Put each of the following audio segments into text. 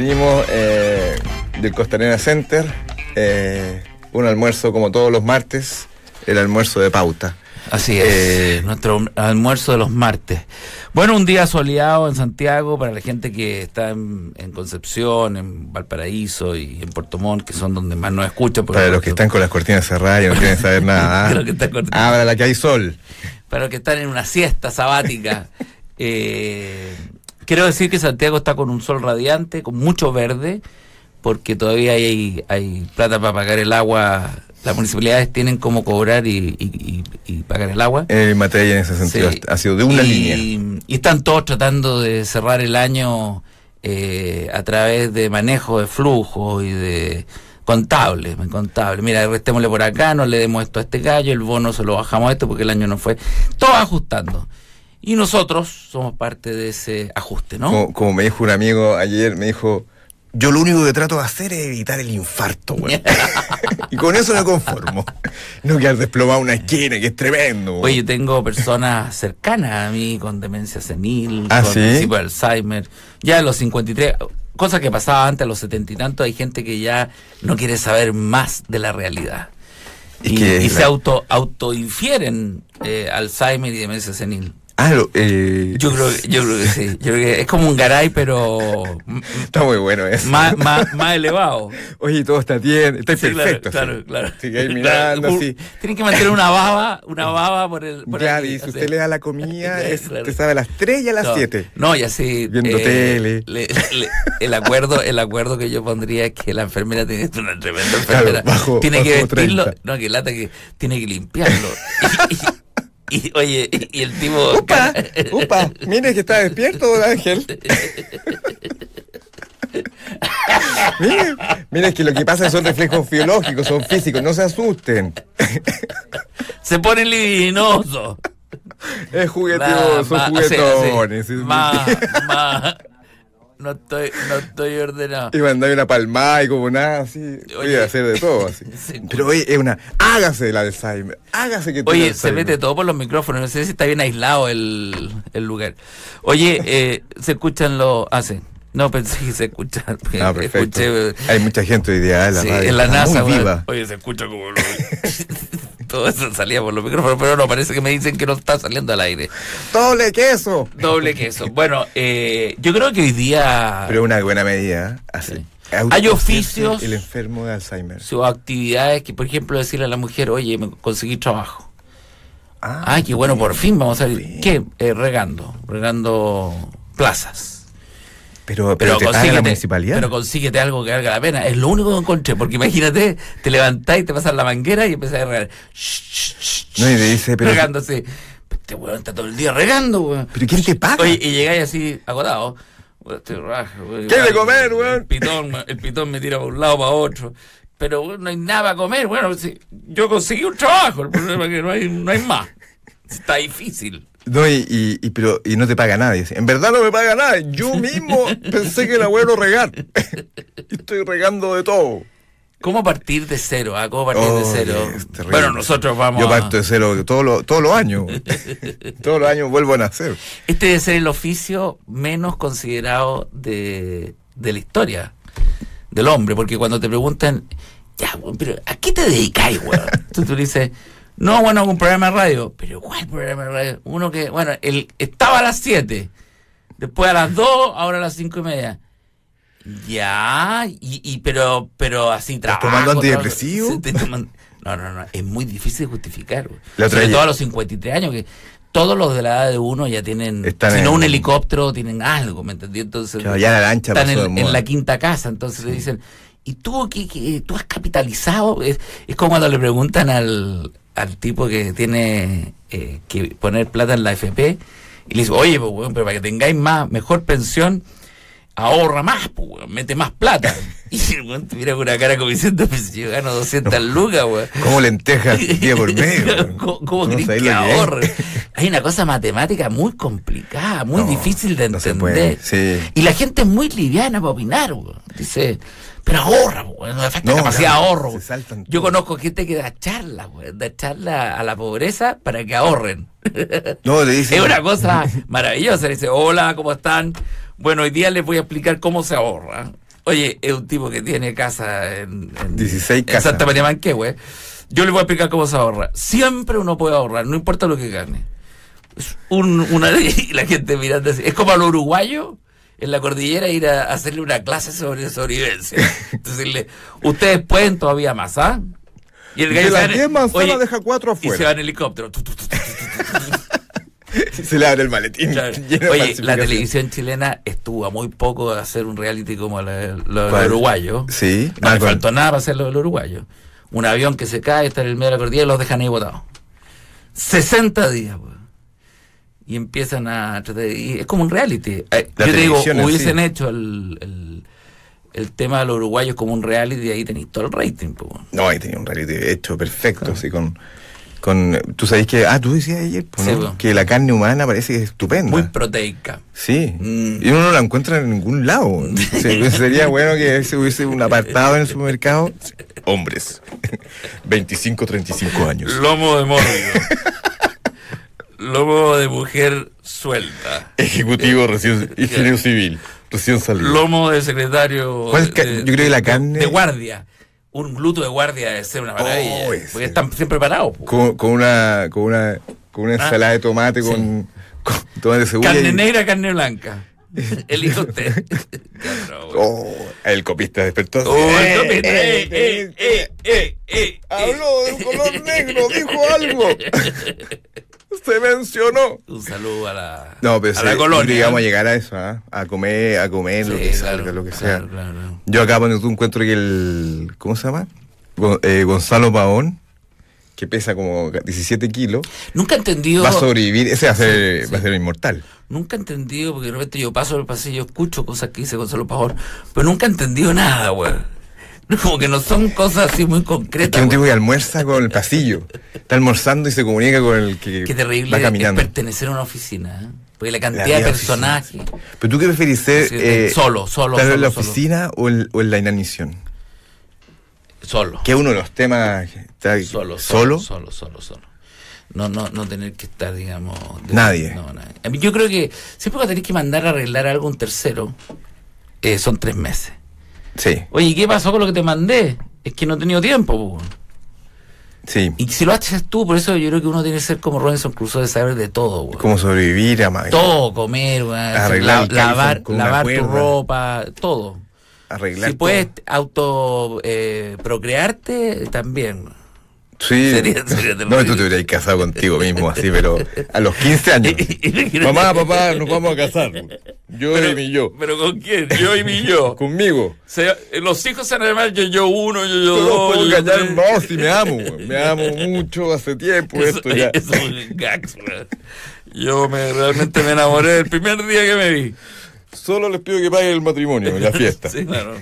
venimos eh, del Costanera Center, eh, un almuerzo como todos los martes, el almuerzo de pauta. Así es, Eh, nuestro almuerzo de los martes. Bueno, un día soleado en Santiago para la gente que está en, en Concepción, en Valparaíso y en Puerto Montt, que son donde más nos escuchan. Para los que están con las cortinas cerradas y no quieren saber nada. Para los que están con- Abra la que hay sol. para los que están en una siesta sabática. eh, quiero decir que Santiago está con un sol radiante, con mucho verde, porque todavía hay, hay plata para pagar el agua. Las municipalidades tienen cómo cobrar y, y- y- y pagar el agua. En materia en ese sentido Sí. ha sido de una línea. Y están todos tratando de cerrar el año eh, a través de manejo de flujo y de contable, contable. Mira, restémosle por acá, no le demos esto a este gallo, el bono se lo bajamos a esto porque el año no fue. Todo ajustando. Y nosotros somos parte de ese ajuste, ¿no? Como, como me dijo un amigo ayer, me dijo, yo lo único que trato de hacer es evitar el infarto, güey. y con eso me conformo. No quedar desplomado una esquina, que es tremendo. güey. Oye, yo tengo personas cercanas a mí con demencia senil, ¿Ah, con sí? principio de Alzheimer, ya a los 53, cosa que pasaba antes a los 70 y tanto, hay gente que ya no quiere saber más de la realidad. Es y que y la- se auto autoinfieren eh, Alzheimer y demencia senil. Ah, lo- eh, Yo creo, yo creo que sí. Yo creo que es como un garay, pero Está muy bueno eso. más, más, más elevado. Oye, todo está bien, está Sí, perfecto. Claro, claro, claro. Sigue ahí Claro, mirando, un- así. Tienen que mantener una baba, una baba por el. Por Ya, aquí, dice, así. usted le da la comida, es, Claro. sabe a las 3 y a las No, 7. No, y así. Viendo tele. le- le- el acuerdo, el acuerdo que yo pondría es que la enfermera tiene una tremenda enfermera. bajo- tiene que vestirlo, 30. no, que lata que tiene que limpiarlo. Y, y- y, oye, y el tipo. ¡Upa! ¡Upa! Mire que está despierto, don Ángel. mire, mire, es que lo que pasa son reflejos biológicos, son físicos, no se asusten. Se pone libidinoso. Es juguetón, son juguetones. así, así, Más, más. No estoy, no estoy ordenado. Y mandar una palmada y como nada, así. Voy Oye. a hacer de todo, así. Sí. Pero oye, es una. Hágase el Alzheimer. Hágase que Oye, se mete todo por los micrófonos. No sé si está bien aislado el, el lugar. Oye, eh, se escuchan los. Ah, sí. No pensé que se escuchan. porque Ah, perfecto. Escuché, Hay mucha gente hoy día en la sí, radio. en la NASA. Muy viva. Oye, se escucha como. todo eso salía por los micrófonos, pero no, parece que me dicen que no está saliendo al aire. ¡Doble queso! Doble queso. Bueno, eh, yo creo que hoy día. Pero una buena medida. Así. Sí. Hay oficios- El enfermo de Alzheimer. sus actividades que, por ejemplo, decirle a la mujer, oye, me conseguí trabajo. Ah, Ay, qué bueno, por fin vamos a fin. ¿Qué? Eh, regando, regando plazas. Pero, pero, te paga la municipalidad. pero consíguete algo que valga la pena. Es lo único que encontré, porque imagínate, te levantás y te pasas la manguera y empiezas a regar. No, y te dice, pero- Regándose. Este weón está todo el día regando, weón. ¿Pero quién te paga? Oye, y llegáis así, agotado. Weón. ¿Qué hay de comer, weón? El pitón, el pitón me tira para un lado, para otro. Pero weón, no hay nada para comer. Bueno, yo conseguí un trabajo. El problema es que no hay, no hay más. Está difícil. No, y, y, y- pero, y no te paga nadie. En verdad no me paga nada. Yo mismo pensé que era bueno regar. Estoy regando de todo. ¿Cómo partir de cero? ah? ¿Cómo partir de cero? Bueno, nosotros vamos Yo parto de cero todos los todos los años. todos los años vuelvo a nacer. Este debe ser el oficio menos considerado de, de la historia del hombre, porque cuando te preguntan, ya, pero ¿a qué te dedicáis, weón? Tú, tú dices, no, bueno, un programa de radio. Pero ¿cuál programa de radio? Uno que, bueno, el, estaba a las 7, después a las 2, ahora a las 5 y media. Ya, y, y pero, pero así trabajo. tomando antidepresivo? No, no, no, es muy difícil de justificar. La Sobre todo a los 53 años, que todos los de la edad de uno ya tienen, Están si no en- un helicóptero, tienen algo, ¿me entendí? Entonces, Claro, ya la lancha están en la quinta casa, entonces le dicen, ¿y tú qué, qué- tú has capitalizado? Es, es como cuando le preguntan al, al tipo que tiene eh, que poner plata en la FP y le dice, oye, pues, weón, pero para que tengáis más, mejor pensión, ahorra más, pues, weón, mete más plata. Y el weón te mira con una cara como diciendo, pues yo gano 200 lucas, weón. Como lentejas día por medio. ¿Cómo, cómo No crees que que ahorre? Hay una cosa matemática muy complicada, muy No, difícil de no entender. puede, sí. Y la gente es muy liviana para opinar, weón. Dice, pero ahorra, weón, no falta No, capacidad claro, de ahorro. Yo conozco gente que da charla, weón, da charla a la pobreza para que ahorren. No, le dicen. Es una cosa maravillosa. Le dice, hola, ¿cómo están? Bueno, hoy día les voy a explicar cómo se ahorra. Oye, es un tipo que tiene casa en, en 16 en casas. Santa María Manquehue. Yo le voy a explicar cómo se ahorra. Siempre uno puede ahorrar, no importa lo que gane. Un, una y la gente mirando así. Es como a los uruguayos en la cordillera ir a hacerle una clase sobre sobrevivencia. Decirle, ustedes pueden todavía más, ¿ah? Y el De gallo las va en- 10 manzanas deja 4 y se afuera. va en helicóptero. Se le abre el maletín. Claro. de Oye, la televisión chilena estuvo a muy poco de hacer un reality como lo de los ¿Cuál? uruguayos. Sí. No le faltó nada para hacer lo de los uruguayos. Un avión que se cae, está en el medio de la cordillera y los dejan ahí botados. 60 días. Y empiezan a tratar de- y es como un reality. Eh, La yo te digo, hubiesen sí. hecho el, el, el tema de los uruguayos como un reality y ahí tenéis todo el rating, weón. No, ahí tenía un reality hecho perfecto, así con, con. Tú sabes que. Ah, tú decías ayer, pues, Sí, ¿no? que la carne humana parece que es estupenda. Muy proteica. Sí. Mm. Y uno no la encuentra en ningún lado. Se- sería bueno que se hubiese un apartado en el supermercado. Hombres. 25, 35 años. Lomo de mórbido. Lomo de mujer suelta. Ejecutivo recién. Ingeniero civil. Recién salido. Lomo de secretario. ¿Cuál de- yo creo que la carne- De guardia. Un gluto de guardia debe ser una maravilla. Oh, porque están siempre parados. Con, con una. Con una. Con una Ah, ensalada de tomate sí. con, con tomate de cebolla. Carne y- negra, carne blanca. Elija usted. Oh, el copista despertó. Oh, Eh, eh, eh, eh, eh, eh, eh, Habló de un color negro, dijo algo. Se mencionó. Un saludo a la, No, pero a sí, la colonia. digamos a llegar a eso, ¿ah? a comer, a comer lo que claro, salga, lo que claro, sea. claro. Yo acá cuando tú encuentro que el, ¿cómo se llama? Eh, Gonzalo Paón, que pesa como 17 kilos, Nunca he entendido. va a sobrevivir, ese va a ser, Sí, va a ser inmortal. Nunca he entendido, porque de repente yo paso el pasillo, escucho cosas que dice Gonzalo Pajón, pero nunca he entendido nada, güey. Como que no son cosas así muy Es que concretas. es un tipo que almuerza con el pasillo. Está almorzando y se comunica con el que Qué terrible va es caminando. pertenecer a una oficina, ¿eh? Porque la cantidad de personajes. Pero tú qué preferís ser Sí, eh, solo, solo, estar en la solo. oficina o, en, o en la inanición? Solo. Que es uno de los temas que está- Solo, solo. solo, solo, solo, solo. No, no, no tener que estar, digamos. de- Nadie. No, nadie. Yo creo que siempre que tenés que mandar a arreglar algo a un tercero, eh, son tres meses. Sí, Oye, ¿qué pasó con lo que te mandé? Es que no he tenido tiempo, po. sí. Y si lo haces tú, por eso yo creo que uno tiene que ser como Robinson Crusoe de saber de todo, güey. Cómo sobrevivir a Todo, comer, güey. Arreglar lavar, lavar tu ropa, todo. arreglar si puedes todo. auto eh, procrearte, también. Sí. Sería- sería no, tú te hubieras casado contigo mismo, así, pero a los 15 años. Mamá, papá, nos vamos a casar. Yo y mi yo. ¿Pero con quién? Yo y mi yo. Conmigo. Se- eh, los hijos se van a llamar yo, yo uno, yo, yo dos. puedo yo engañar, tres. no, si me amo, me amo mucho, hace tiempo Eso, esto ya. eso es un gags. Yo me, realmente me enamoré el primer día que me vi. Solo les pido que paguen el matrimonio en la fiesta. Sí, claro.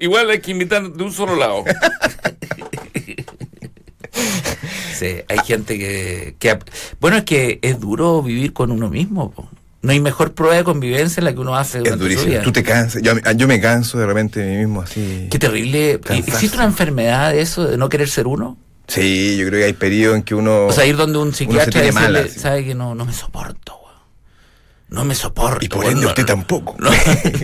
Igual hay que invitar de un solo lado. Sí, hay gente que, que- Bueno, es que es duro vivir con uno mismo. po. No hay mejor prueba de convivencia en la que uno hace Es durante su durísimo. vida. Tú te cansas. Yo, yo me canso de repente de mí mismo así. Qué terrible. ¿Existe una enfermedad de eso, de no querer ser uno? Sí, yo creo que hay periodos en que uno. O sea, ir donde un se psiquiatra decirle, mala, sí. sabe que no, no me soporto, weón. No me soporto. Y por ende no- usted tampoco. No,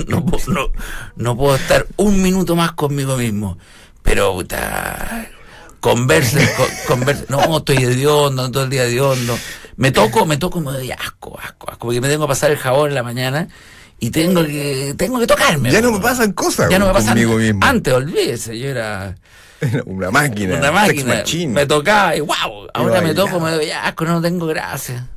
no, puedo- no- no puedo estar un minuto más conmigo mismo. Pero, puta, converse, con- converse. No, estoy hediondo, todo el día hediondo. Me toco, me toco y me doy asco, asco, asco. Porque me tengo que pasar el jabón en la mañana y tengo que, tengo que tocarme. Ya no me pasan cosas Ya no me pasan. conmigo mismo. Antes, olvídese, yo era Una máquina. una máquina. Me tocaba y wow, ahora me toco, me doy asco, no tengo gracia.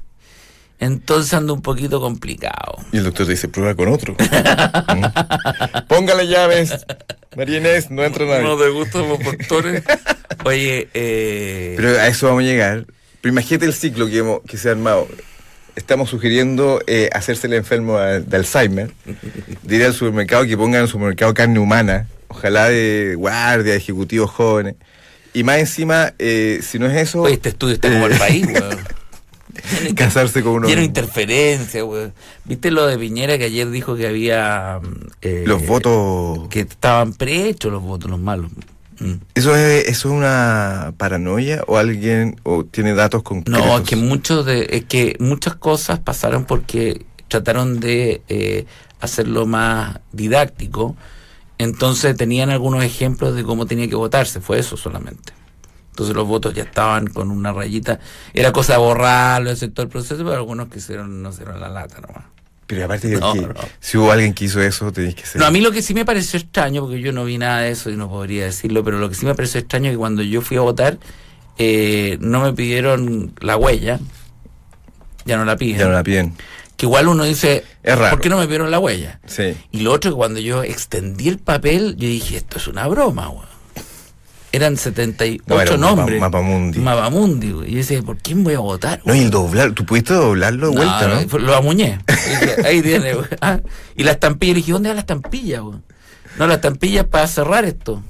Entonces ando un poquito complicado. Y el doctor te dice, prueba con otro. ¿Mm? Póngale llaves. María Inés, no entra nadie. ¿No te gustan los doctores? Oye, eh, Pero a eso vamos a llegar. Pero imagínate el ciclo que, hemos, que se ha armado. Estamos sugiriendo eh, hacerse el enfermo de Alzheimer. Diré al supermercado que pongan en el supermercado carne humana. Ojalá de guardia, ejecutivos jóvenes. Y más encima, eh, si no es eso. oye, este estudio está como eh, el país, weón. De Casarse con uno de mismo. interferencia, weón. ¿Viste lo de Piñera que ayer dijo que había... eh, Los votos. Que estaban prehechos los votos, los malos. Mm. ¿Eso es, ¿Eso es una paranoia o alguien o tiene datos concretos? No, es que muchos de, es que muchas cosas pasaron porque trataron de eh, hacerlo más didáctico Entonces tenían algunos ejemplos de cómo tenía que votarse, fue eso solamente. Entonces los votos ya estaban con una rayita. Era cosa de borrarlo, todo el proceso, pero algunos quisieron, no hicieron la lata nomás. Pero aparte de No, que no. si hubo alguien que hizo eso, tenéis que ser. No, a mí lo que sí me pareció extraño, porque yo no vi nada de eso y no podría decirlo, pero lo que sí me pareció extraño es que cuando yo fui a votar, eh, no me pidieron la huella. Ya no la piden. Ya no la piden. Que igual uno dice, Es raro. ¿por qué no me pidieron la huella? Sí. Y lo otro que cuando yo extendí el papel, yo dije, esto es una broma, weón. Eran 78 No, era mapa- nombres. mapamundi. Mapamundi, güey. Y yo decía, ¿por quién voy a votar? No, y el doblar, tú pudiste doblarlo de vuelta, ¿no? Lo amuñé. Dije, Ahí tiene, güey. Ah, y la estampilla, le dije, ¿dónde va la estampilla, güey? No, la estampilla es para cerrar esto.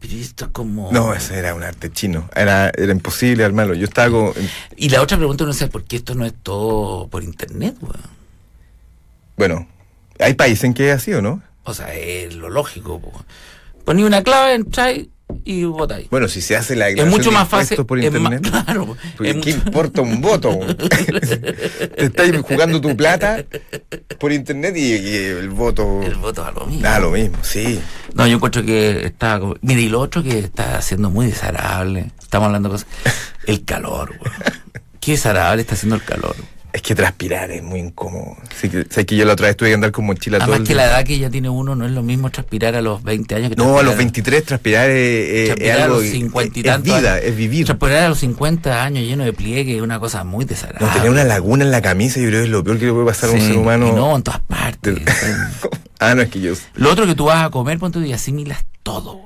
Pero esto es como... No, ese era un arte chino. Era, era imposible armarlo. Yo estaba como. Y la otra pregunta uno sabe, ¿por qué esto no es todo por internet, güey? Bueno, hay países en que es así, ¿o no? O sea, es lo lógico, po. Poní una clave, entráis y votáis. Bueno, si se hace la Es declaración mucho de más fácil. es más- claro. Porque es ¿qué mucho- importa un voto? Te estáis jugando tu plata por internet y, y el voto. El voto a lo mismo. Da lo mismo, sí. No, yo encuentro que está. Mira, y lo otro que está siendo muy desagradable. Estamos hablando de cosas. El calor, güey. Qué desagradable está haciendo el calor. Es que transpirar es muy incómodo. Así que, sé que yo la otra vez tuve que andar con mochila todo Además el que día. la edad que ya tiene uno no es lo mismo transpirar a los 20 años que No, a los 23 transpirar es, es- es transpirar a algo. los que- 50 y es tantos vida, años. es vivir. Transpirar a los 50 años lleno de pliegue es una cosa muy No, desagradable. tener una laguna en la camisa, yo creo que es lo peor que le puede pasar a un ser humano. y no, en todas partes. ah, no, es que yo. Lo otro que tú vas a comer, ponte tú y asimilas todo.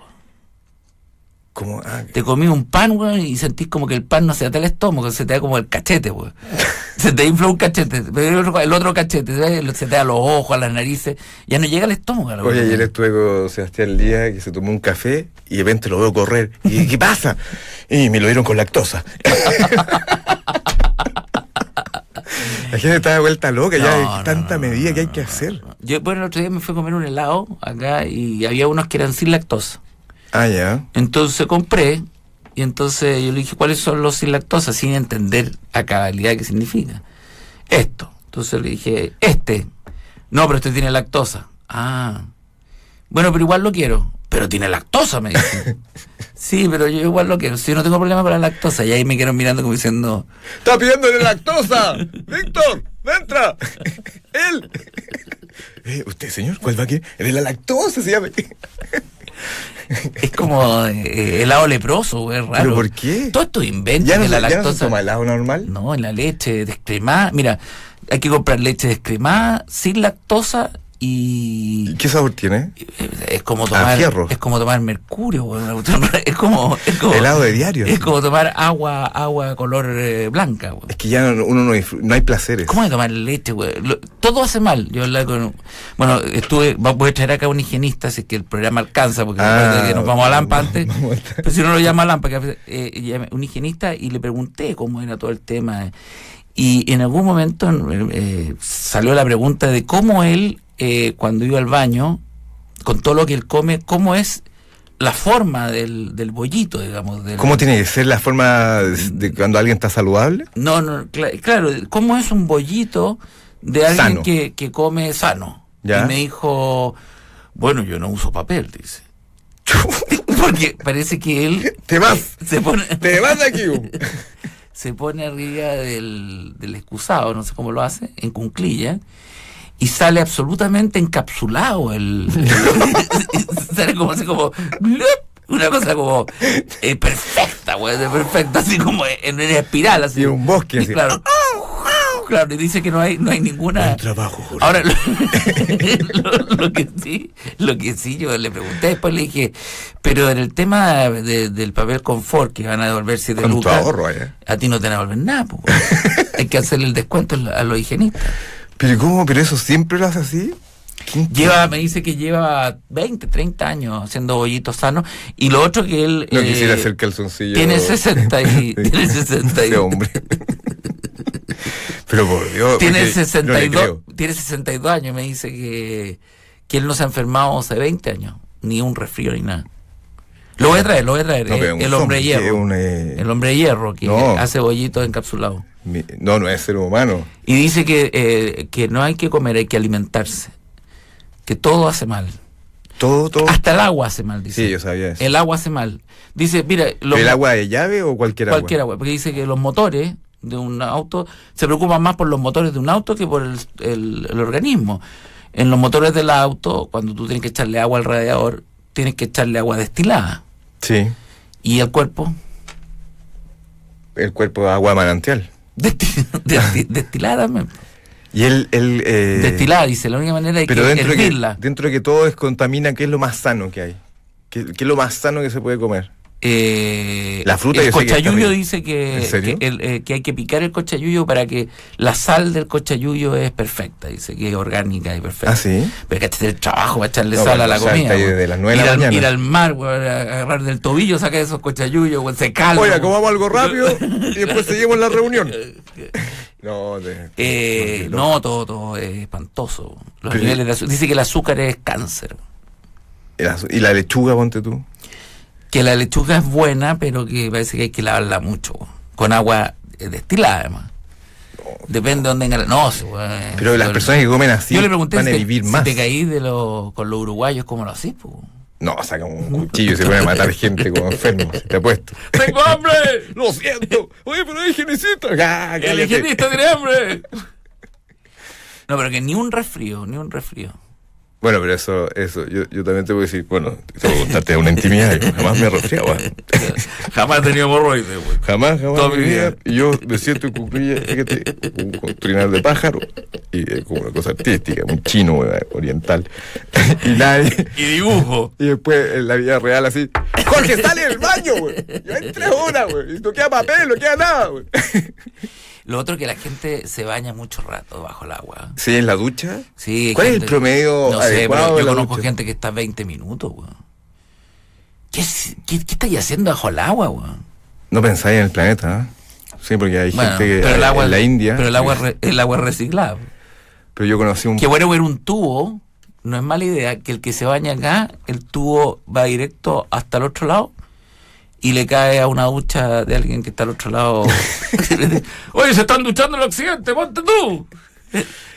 ¿Cómo? Ah, Te comí un pan, güey, y sentís como que el pan no se da el estómago, se te da como el cachete, güey. Se te infla un cachete, el otro, el cachete, ¿sabes? se te da a los ojos, a las narices, ya no llega al estómago. a la Oye, ayer estuve con Sebastián Lía que se tomó un café y de repente lo veo correr. ¿Y qué pasa? Y me lo dieron con lactosa. La gente está de vuelta loca, ya hay no, tanta no, medida que hay que hacer. Yo, bueno, el otro día me fui a comer un helado acá y había unos que eran sin lactosa. Ah, ya. Entonces compré y entonces yo le dije, ¿cuáles son los sin lactosa? Sin entender a cabalidad qué significa. Esto. Entonces le dije, este. No, pero este tiene lactosa. Ah. Bueno, pero igual lo quiero. Pero tiene lactosa, me dice. sí, pero yo igual lo quiero. Si yo no tengo problema con la lactosa. Y ahí me quedaron mirando como diciendo, ¡Está pidiéndole lactosa! ¡Víctor! ¡Entra! ¡Él! Eh, ¿Usted, señor? ¿Cuál va a querer? El de la lactosa se llama. Es como eh, helado leproso, es raro. ¿Pero por qué? Todo esto inventa ¿Ya no, la ya no se lactosa. toma helado normal? No, en la leche descremada. Mira, hay que comprar leche descremada, sin lactosa y. ¿Y qué sabor tiene? Es como Ah, tomar. fierro. Es como tomar mercurio. Es como. Es como Helado de diario. Es como tomar agua, agua color eh, blanca. Es que ya no- uno no, no hay placeres. ¿Cómo hay tomar leche, güey? Todo hace mal. Yo hablaba con. Bueno, estuve. Voy a traer acá a un higienista, si es que el programa alcanza, porque Ah, nos vamos a Lampa antes. vamos a estar- Pero si no lo llama a Lampa, que, eh, un higienista, y le pregunté cómo era todo el tema. Y en algún momento eh, salió la pregunta de cómo él, eh, cuando iba al baño, con todo lo que él come, cómo es la forma del, del bollito, digamos. Del, ¿Cómo tiene que ser la forma de, cuando alguien está saludable? no, no, cla- claro, ¿cómo es un bollito de alguien que, que come sano? Ya. Y me dijo, bueno, yo no uso papel, dice. Porque parece que él Te vas. se pone, Te vas de aquí. se pone arriba del, del excusado, no sé cómo lo hace, en cunclilla, y sale absolutamente encapsulado el, sale como así como una cosa como eh, perfecta, güey, de perfecta, así como en una espiral, así. Y un bosque, Y así. claro, claro, y dice que no hay, no hay ninguna. Trabajo, Jorge. Ahora, lo, lo- lo que sí, lo que sí, yo le pregunté, después le dije, pero en el tema de- del papel confort que van a devolver Con tu lucas, ahorro allá. a ti no te van a devolver nada, pues, hay que hacerle el descuento a los higienistas. ¿Pero cómo? ¿Pero eso siempre lo hace así? ¿Quién- Lleva, me dice que lleva 20, 30 años haciendo bollitos sanos, y lo otro que él... No eh, quisiera hacer calzoncillo. tiene 60 y- tiene 60 y- Ese hombre. Pero por Dios. tiene porque no le 62, creo. tiene 62 años, me dice que, que él no se ha enfermado hace 20 años, ni un resfrío ni nada. Lo voy a traer, lo voy a traer. No, eh, el hombre hierro. un, eh, El hombre hierro que No. hace bollitos encapsulados. No, no es ser humano. Y dice que, eh, que no hay que comer, hay que alimentarse. Que todo hace mal. Todo, todo. Hasta el agua hace mal, dice. Sí, yo sabía eso. El agua hace mal. Dice, mira, los ¿El agua de llave o cualquier agua? cualquier agua, porque dice que los motores de un auto se preocupan más por los motores de un auto que por el, el- el organismo. En los motores del auto, cuando tú tienes que echarle agua al radiador, tienes que echarle agua destilada. Sí. Y el cuerpo, El cuerpo de agua manantial. desti- desti- destilada también. Y él. él eh, Destilada, dice, la única manera es Pero que dentro de que, dentro de que todo descontamina, ¿qué es lo más sano que hay? ¿Qué, qué es lo más sano que se puede comer? Eh, La fruta el que cochayuyo dice que, que, el, eh, que hay que picar el cochayuyo para que la sal del cochayuyo es perfecta, dice que es orgánica y perfecta. Ah, sí. Pero que este es el trabajo para echarle No, sal a la comida. las nueve de ir la al, mañana. Ir al mar, agarrar del tobillo, sacar esos cochayuyos, weón, se calma. Oiga, comamos algo rápido y después seguimos la reunión. No, de, Eh, no, todo, todo es espantoso. Los niveles de azúcar. Dice que el azúcar es cáncer. Y la lechuga, ponte tú. Que la lechuga es buena, pero que parece que hay que lavarla mucho. Con agua eh, destilada, además. Depende de dónde venga la- No. Pero las personas que comen así Yo le pregunté van a si, te- vivir si más. te caí de los, con los uruguayos, ¿cómo lo haces? po? No, saca un cuchillo y se a matar gente como enfermo, si te apuesto. ¡Tengo hambre! Lo siento. Oye, pero hay higienicista. Ah, ¡El higienista tiene hambre! No, pero que ni un resfrío, ni un resfrío. Bueno, pero eso, eso, yo, yo también te voy a decir, bueno, te voy a contarte una intimidad, yo jamás me resfriaba. Jamás he tenido hemorroides, güey. Jamás, jamás. Toda mi vida. yo me siento en fíjate, un, con trinar de pájaro, y es como una cosa artística, un chino oriental. y nadie. Y dibujo. Y después en la vida real así, Jorge, sale del baño, güey. Ya en tres horas, güey. Y no queda papel, no queda nada, güey. Lo otro que la gente se baña mucho rato bajo el agua. Sí, en la ducha. Sí, ¿Cuál es el promedio No sé, pero yo conozco ducha? gente que está 20 minutos, weón. ¿Qué, es- qué, qué estáis haciendo bajo el agua, weón? No pensáis en el planeta, ¿eh? Sí, porque hay Bueno, gente que el en agua, la India. Pero el agua, es re- el agua es reciclable. Pero yo conocí un. Qué bueno ver un tubo. No es mala idea que el que se baña acá, el tubo va directo hasta el otro lado y le cae a una ducha de alguien que está al otro lado. Oye, se están duchando en el occidente, ponte tú.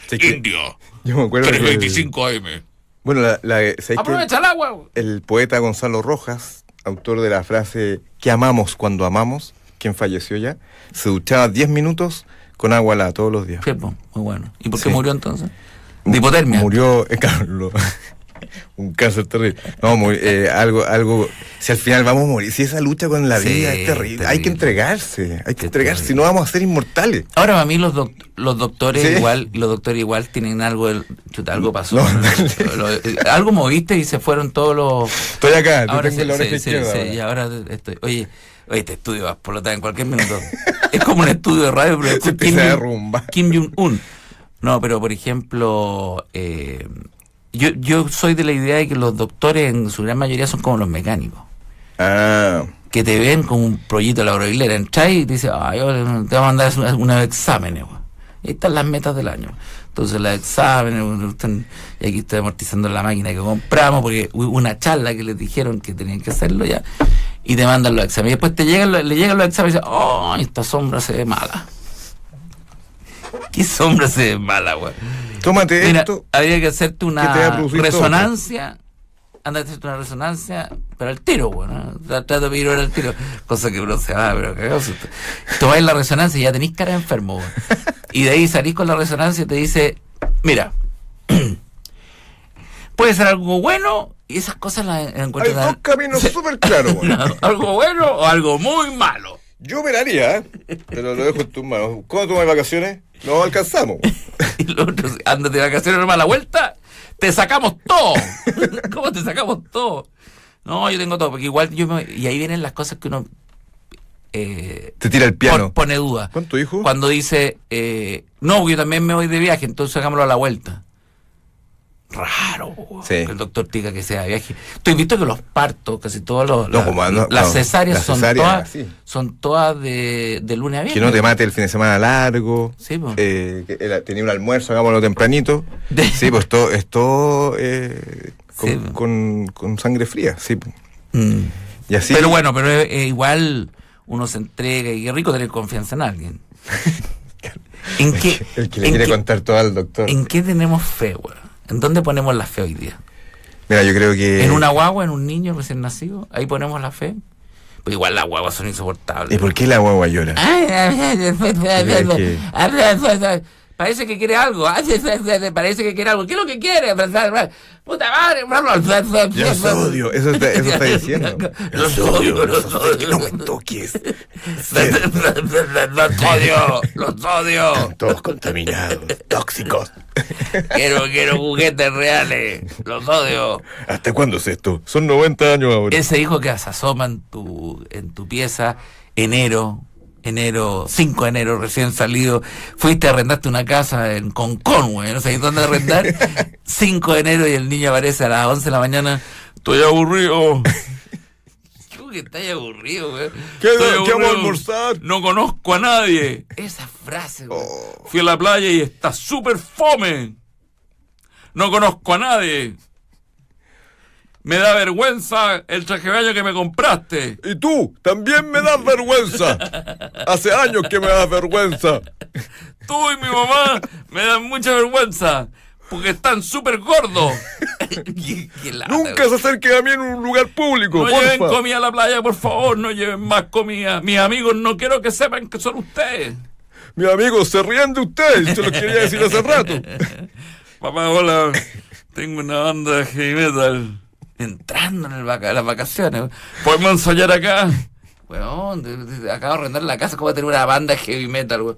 Sí, que- Indio, Yo me acuerdo. que el- 325 AM. bueno, la, la, ¿sabéis que Aprovecha el agua. el poeta Gonzalo Rojas, autor de la frase que amamos cuando amamos, quien falleció ya, se duchaba 10 minutos con agua helada todos los días. Sí, po, muy bueno. ¿Y por qué Sí. murió entonces? De hipotermia. Murió, eh, claro, lo- un cáncer terrible. No, muy- eh, algo, algo, si al final vamos a morir, si esa lucha con la Sí, vida es terrible, hay que entregarse, hay que entregarse, si no vamos a ser inmortales. Ahora para mí los, doc- los doctores Sí. igual, los doctores igual tienen algo, chuta, algo pasó. No, ¿no? dale. Lo- eh, algo moviste y se fueron todos los Estoy acá, ahora tengo sí, la ahora. y ahora estoy. Oye, oye, este estudio va a explotar en cualquier minuto. es como un estudio de radio, pero es Se a. Kim Jong-un. No, pero por ejemplo, eh, yo, yo soy de la idea de que los doctores en su gran mayoría son como los mecánicos. Ah, Que te ven como un proyecto de la broilera. Entras y te dicen, ah, yo te voy a mandar unos, unos exámenes. Ahí están las metas del año. Entonces, los exámenes, y aquí estoy amortizando la máquina que compramos, porque hubo una charla que les dijeron que tenían que hacerlo ya, y te mandan los exámenes. Y después te llegan, le llegan los exámenes y dicen, oh, esta sombra se ve mala. ¿Qué sombra se ve mala, weón? Tómate Mira, esto. habría que hacerte una resonancia. Anda a hacerte una resonancia, pero al tiro, bueno. Trato de ahora al tiro. Cosa que uno se va, pero cagado. Tomáis la resonancia y ya tenéis cara de enfermo, weón. Y de ahí salís con la resonancia y te dice, mira, puede ser algo bueno y esas cosas las Hay encuentro dos caminos Sí. súper claros. güey. No, algo bueno o algo muy malo. Yo operaría, ¿eh? pero lo dejo en tus manos. ¿Cuándo tomas vacaciones? No alcanzamos. Y lo otro, andas de vacaciones nomás a la vuelta, te sacamos todo. ¿Cómo te sacamos todo? No, yo tengo todo, porque igual yo me, Y ahí vienen las cosas que uno eh, Te tira el piano. pon- pone duda. ¿Cuánto hijo? Cuando dice, eh, no, yo también me voy de viaje, entonces hagámoslo a la vuelta. Raro, Sí. que el doctor diga que sea de viaje. Has visto que los partos, casi todos los. No, la- como no, las no, cesáreas son todas, sí. son todas de, de lunes a viernes. Que no te mate el fin de semana largo. Sí, po. eh, que tenía un almuerzo, hagámoslo tempranito. De- Sí, pues todo, es todo eh, con, Sí, con- con sangre fría, sí. Mm. Y así. Pero bueno, pero es- es igual uno se entrega y es rico tener confianza en alguien. ¿En qué, El que le en quiere qué- contar todo al doctor. ¿En qué tenemos fe, weón? ¿En dónde ponemos la fe hoy día? Mira, yo creo que. En una guagua, en un niño recién nacido, ahí ponemos la fe. Pues igual las guaguas son insoportables. ¿Y por qué la guagua llora? Parece que quiere algo. Parece que quiere algo. ¿Qué es lo que quiere? Puta madre. Los odio. Eso está, eso está diciendo. Los odio, los odio. No me toques. Los odio, los odio. Están todos contaminados, tóxicos. Quiero, quiero juguetes reales. Los odio. ¿Hasta cuándo es esto? Son 90 años ahora. Ese hijo que se asoma en tu, en tu pieza, enero, enero, 5 de enero, recién salido, fuiste a arrendarte una casa en Concón, güey, no sé dónde arrendar, 5 de enero y el niño aparece a las 11 de la mañana, estoy aburrido. ¿Cómo que estás aburrido, güey? ¿Qué, Estoy ¿qué vamos a aburrido. almorzar? No conozco a nadie. Esa frase, güey. Oh. Fui a la playa y está súper fome. No conozco a nadie. Me da vergüenza el traje de baño que me compraste. Y tú, también me das vergüenza. Hace años que me das vergüenza. Tú y mi mamá me dan mucha vergüenza. Porque están súper gordos. Qué- qué lata, Nunca güey. se acerquen a mí en un lugar público, No lleven porfa. comida a la playa, por favor. No lleven más comida. Mis amigos no quiero que sepan que son ustedes. Mis amigos se ríen de ustedes, se lo quería decir hace rato. Papá, hola. Tengo una banda de heavy metal. Entrando en el vaca- las vacaciones. ¿Podemos ensayar acá? Weón, acabo de arrendar la casa. ¿Cómo va a tener una banda de heavy metal, weón?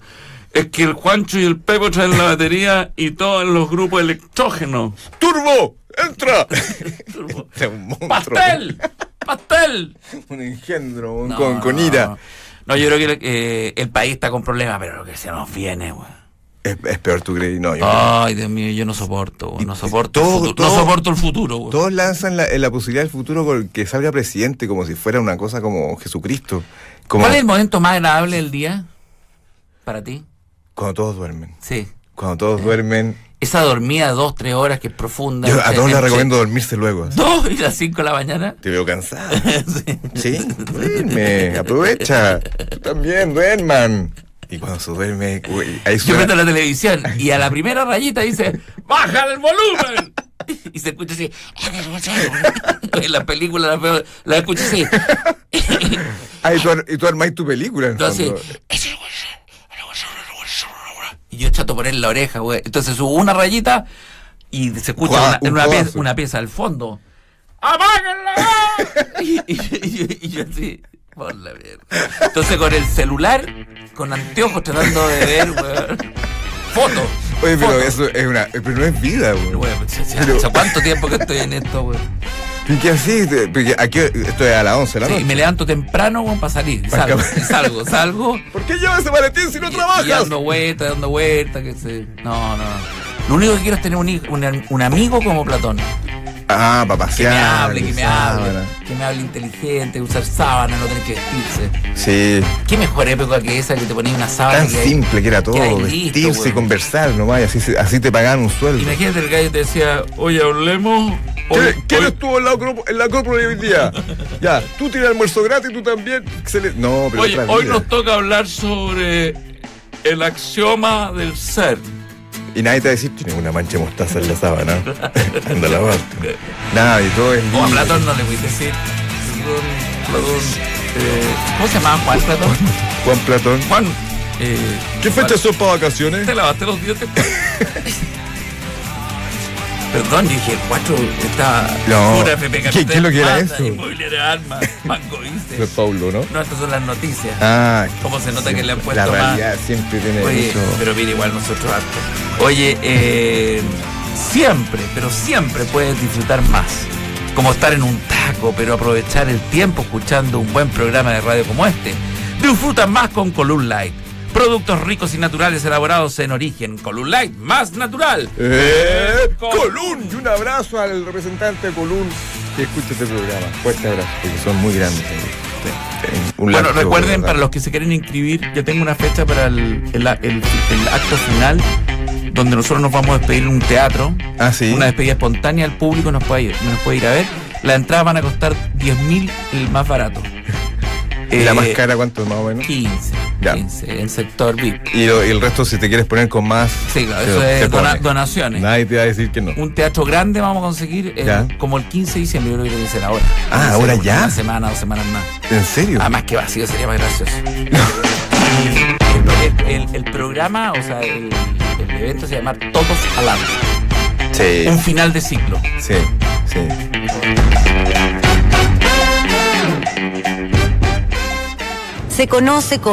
Es que el Juancho y el Pepo traen la batería y todos los grupos electrógenos. ¡Turbo! ¡Entra! Es un monstruo. ¡Pastel! ¡Pastel! Un engendro, un No, con, con ira. No, No, yo creo que eh, el país está con problemas, pero lo que se nos viene, weón. Es, es peor tu creí. No, yo Ay, Dios mío, yo no soporto, weón, no soporto, todo- el todo- no soporto el futuro. weón. Todos lanzan la, la posibilidad del futuro con que salga presidente como si fuera una cosa como Jesucristo. Como ¿Cuál es el momento más agradable del día para ti? cuando todos duermen. Sí. Cuando todos duermen. Esa dormida dos, tres horas que es profunda. Yo a todos les recomiendo dormirse luego. así. Dos y las cinco de la mañana. Te veo cansado. Sí. Sí, duerme, aprovecha. Tú también, duerman. Y cuando se duerme, güey, ahí Yo suena. meto la televisión y a la primera rayita dice, ¡baja el volumen! Y se escucha así. En la película la, veo- la escucho así. Ah, y tú, y tú armáis tu película. En el Entonces, fondo. y yo chato por él la oreja, güey. Entonces subo una rayita y se escucha una, un pieza, una pieza al fondo. ¡Apáguenla! y, y- y- y yo así, por la mierda. Entonces con el celular, con anteojos tratando de ver, weón. Fotos. Oye, pero eso es una. Pero no es vida, güey. Weón, ¿hace- hace- Pero- ¿hace cuánto tiempo que estoy en esto, weón? ¿Y qué así? Porque aquí esto es a las 11 de la Sí, noche. me levanto temprano, weón, para salir. Salgo, salgo, salgo. ¿Por qué llevas ese maletín si no Y- trabajas? Y dando vueltas, dando vueltas, que se... No, no. Lo único que quiero es tener un, un, un amigo como Platón. Ah, para Que pasear. me hable, que me hable, sábana. que me hable inteligente, usar sábana, no tener que vestirse. Sí, ¿Qué mejor época que esa que te ponía una sábana? tan que hay- simple que era todo. que listo, vestirse y conversar nomás, así, así te pagaban un sueldo. Imagínate el gallo te decía, oye, hablemos. ¿Quién, hoy- quién hoy- estuvo en la, en la hoy día? ya, tú tienes almuerzo gratis, tú también. Excelente. No, pero Oye, hoy nos toca hablar sobre el axioma del ser. Y nadie te va a decir, tiene una mancha de mostaza en la sábana. Anda a lavarte. Nada, y todo es. O a. Platón no le voy a decir. Platón, eh, ¿Cómo se llamaba Juan Platón? Juan Platón. Juan. Eh, ¿Qué fechas son para vacaciones? ¿Te lavaste los dientes? Perdón, dije, cuatro, esta No, pura FP ¿qué- qué es lo que era eso? Inmobiliaria Alma, Banco Fue Vice. Paulo, ¿no? No, estas son las noticias. Ah, ¿Cómo se nota que le han puesto la más? realidad siempre tiene Oye, mucho. pero mira, igual nosotros harto. Oye, eh, siempre, pero siempre puedes disfrutar más. Como estar en un taco, pero aprovechar el tiempo escuchando un buen programa de radio como este. Disfruta más con Column Light. Productos ricos y naturales elaborados en origen. Column Light, más natural. ¡Eh! Colún! Y un abrazo al representante de Colún que escucha este programa. Fuerte abrazo, porque son muy grandes. eh. Un Bueno, recuerden, para los que se quieren inscribir, ya tengo una fecha para el, el- el- el acto final, donde nosotros nos vamos a despedir en un teatro. Ah, sí. Una despedida espontánea, el público nos puede ir, nos puede ir a ver. Las entradas van a costar 10 mil el más barato. ¿Y la Eh, más cara cuánto más o menos? 15. Ya. 15, el sector VIP. Y, lo- y el resto, si te quieres poner con más. Sí, claro, se- eso es dona- donaciones. Nadie te va a decir que no. Un teatro grande vamos a conseguir el- como el 15 de diciembre, yo creo que tiene que ser ahora. Ah, ¿ahora ser ya? Una semana, dos semanas más. ¿En serio? Además que vacío sería más gracioso. el, el- el programa, o sea, el, el evento se llama Todos al Arte. sí. Un final de ciclo. Sí, sí. Se conoce como